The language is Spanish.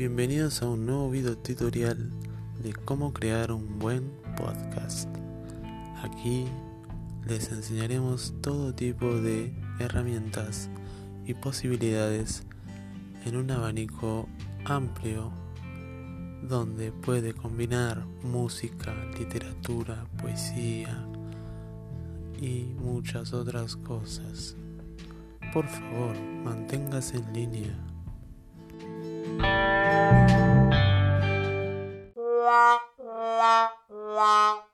Bienvenidos a un nuevo video tutorial de cómo crear un buen podcast. Aquí les enseñaremos todo tipo de herramientas y posibilidades en un abanico amplio donde puede combinar música, literatura, poesía y muchas otras cosas. Por favor, manténgase en línea. 啦。